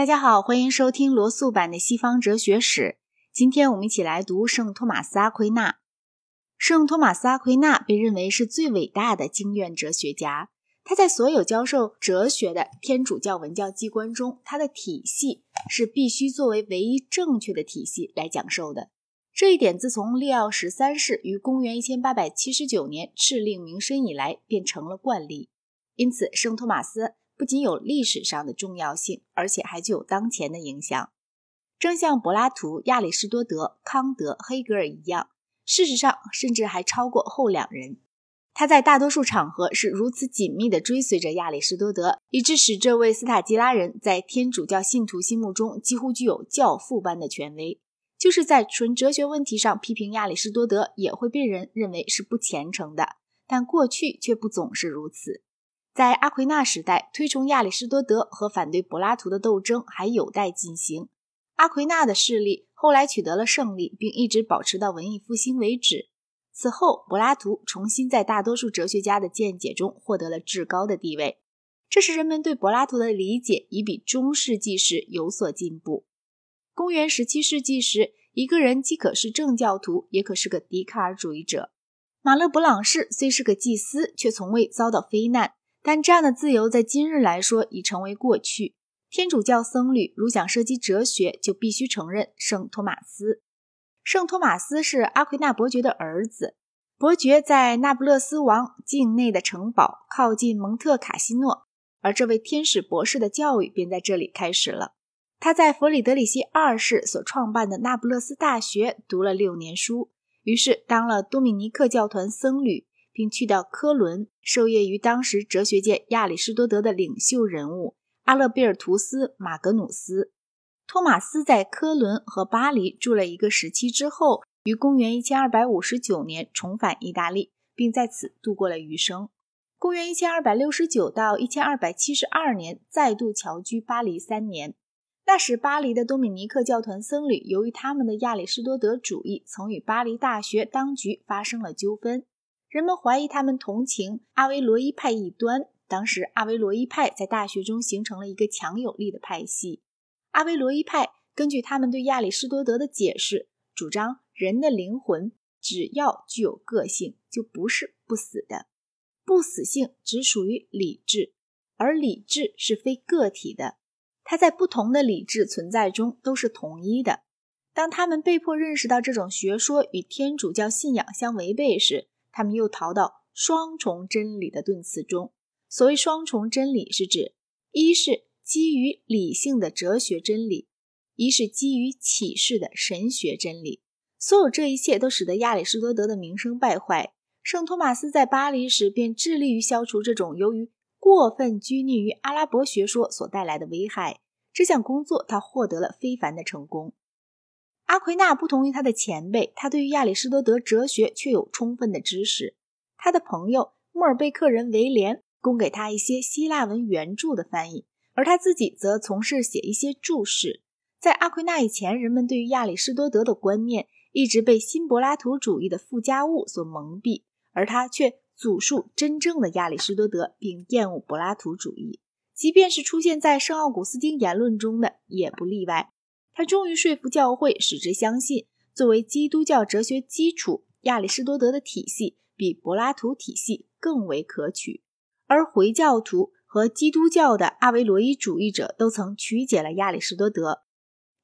大家好，欢迎收听罗素版的西方哲学史。今天我们一起来读圣托马斯阿奎那。圣托马斯阿奎那被认为是最伟大的经院哲学家。他在所有教授哲学的天主教文教机关中，他的体系是必须作为唯一正确的体系来讲授的。这一点自从利奥十三世于公元一千八百七十九年敕令名声以来，便成了惯例。因此，圣托马斯不仅有历史上的重要性，而且还具有当前的影响。正像柏拉图、亚里士多德、康德、黑格尔一样，事实上甚至还超过后两人。他在大多数场合是如此紧密地追随着亚里士多德，以致使这位斯塔基拉人在天主教信徒心目中几乎具有教父般的权威。就是在纯哲学问题上批评亚里士多德，也会被人认为是不虔诚的。但过去却不总是如此。在阿奎那时代，推崇亚里士多德和反对柏拉图的斗争还有待进行。阿奎那的势力后来取得了胜利，并一直保持到文艺复兴为止。此后，柏拉图重新在大多数哲学家的见解中获得了至高的地位，这使人们对柏拉图的理解已比中世纪时有所进步。公元十七世纪时，一个人既可是正教徒，也可是个笛卡尔主义者。马勒·勃朗士虽是个祭司，却从未遭到非难。但这样的自由在今日来说已成为过去。天主教僧侣如想涉及哲学，就必须承认圣托马斯。圣托马斯是阿奎那伯爵的儿子。伯爵在那不勒斯王境内的城堡靠近蒙特卡西诺，而这位天使博士的教育便在这里开始了。他在弗里德里希二世所创办的那不勒斯大学读了六年书，于是当了多米尼克教团僧侣，并去到科伦受业于当时哲学界亚里士多德的领袖人物阿勒贝尔图斯·马格努斯。托马斯在科伦和巴黎住了一个时期之后，于公元一千二百五十九年重返意大利，并在此度过了余生。公元一千二百六十九到一千二百七十二年，再度侨居巴黎三年。那时，巴黎的多米尼克教团僧侣由于他们的亚里士多德主义，曾与巴黎大学当局发生了纠纷。人们怀疑他们同情阿维罗伊派异端。当时，阿维罗伊派在大学中形成了一个强有力的派系。阿维罗伊派根据他们对亚里士多德的解释，主张人的灵魂只要具有个性，就不是不死的。不死性只属于理智，而理智是非个体的。它在不同的理智存在中都是统一的。当他们被迫认识到这种学说与天主教信仰相违背时，他们又逃到双重真理的顿词中。所谓双重真理，是指一是基于理性的哲学真理，一是基于启示的神学真理。所有这一切都使得亚里士多德的名声败坏。圣托马斯在巴黎时便致力于消除这种由于。过分拘泥于阿拉伯学说所带来的危害，这项工作他获得了非凡的成功。阿奎那不同于他的前辈，他对于亚里士多德哲学却有充分的知识。他的朋友莫尔贝克人威廉供给他一些希腊文原著的翻译，而他自己则从事写一些注释。在阿奎那以前，人们对于亚里士多德的观念一直被新柏拉图主义的附加物所蒙蔽，而他却。祖述真正的亚里士多德，并厌恶柏拉图主义，即便是出现在圣奥古斯丁言论中的也不例外。他终于说服教会，使之相信，作为基督教哲学基础，亚里士多德的体系比柏拉图体系更为可取。而回教徒和基督教的阿维罗伊主义者都曾曲解了亚里士多德。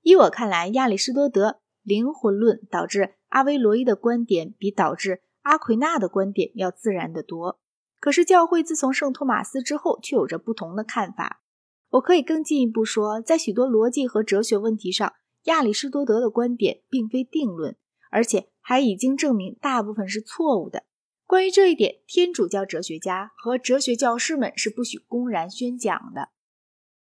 依我看来，亚里士多德灵魂论导致阿维罗伊的观点，比导致阿奎那的观点要自然得多，可是教会自从圣托马斯之后却有着不同的看法。我可以更进一步说，在许多逻辑和哲学问题上，亚里士多德的观点并非定论，而且还已经证明大部分是错误的。关于这一点，天主教哲学家和哲学教师们是不许公然宣讲的。